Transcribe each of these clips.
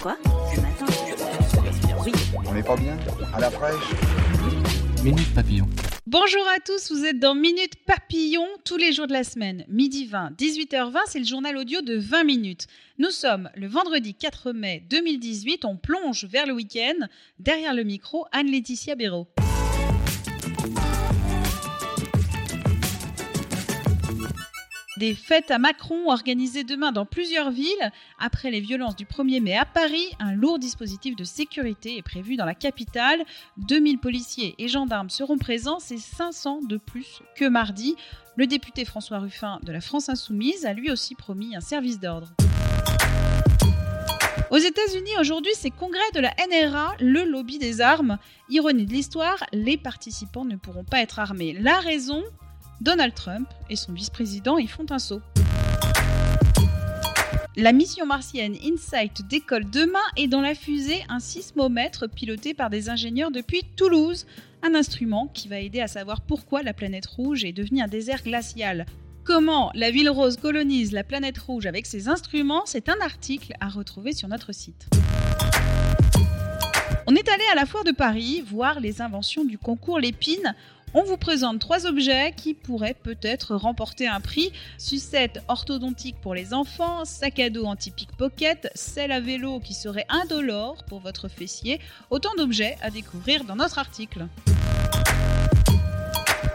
Quoi Ce matin Oui. On n'est pas bien À la fraîche Minute Papillon. Bonjour à tous, vous êtes dans Minute Papillon tous les jours de la semaine. Midi 20, 18h20, c'est le journal audio de 20 minutes. Nous sommes le vendredi 4 mai 2018, on plonge vers le week-end. Derrière le micro, Anne-Laetitia Béraud. Des fêtes à Macron organisées demain dans plusieurs villes. Après les violences du 1er mai à Paris, un lourd dispositif de sécurité est prévu dans la capitale. 2000 policiers et gendarmes seront présents, c'est 500 de plus que mardi. Le député François Ruffin de la France Insoumise a lui aussi promis un service d'ordre. Aux États-Unis, aujourd'hui, c'est congrès de la NRA, le lobby des armes. Ironie de l'histoire, les participants ne pourront pas être armés. La raison? Donald Trump et son vice-président y font un saut. La mission martienne InSight décolle demain et dans la fusée un sismomètre piloté par des ingénieurs depuis Toulouse, un instrument qui va aider à savoir pourquoi la planète rouge est devenue un désert glacial. Comment la ville rose colonise la planète rouge avec ses instruments, c'est un article à retrouver sur notre site. On est allé à la foire de Paris voir les inventions du concours Lépine. On vous présente trois objets qui pourraient peut-être remporter un prix. Sucette orthodontique pour les enfants, sac à dos anti-pickpocket, selle à vélo qui serait indolore pour votre fessier. Autant d'objets à découvrir dans notre article.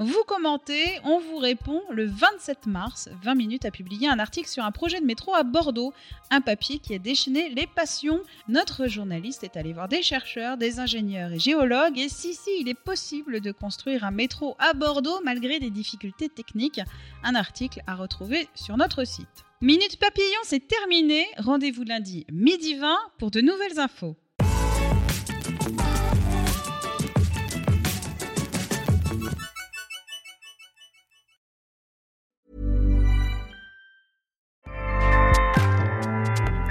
Vous commentez, on vous répond. Le 27 mars, 20 minutes a publié un article sur un projet de métro à Bordeaux, un papier qui a déchaîné les passions. Notre journaliste est allé voir des chercheurs, des ingénieurs et géologues, et si, si, il est possible de construire un métro à Bordeaux malgré des difficultés techniques. Un article à retrouver sur notre site. Minute Papillon, c'est terminé. Rendez-vous lundi midi 20 pour de nouvelles infos.